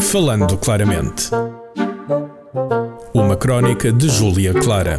Falando claramente. Uma crónica de Júlia Clara.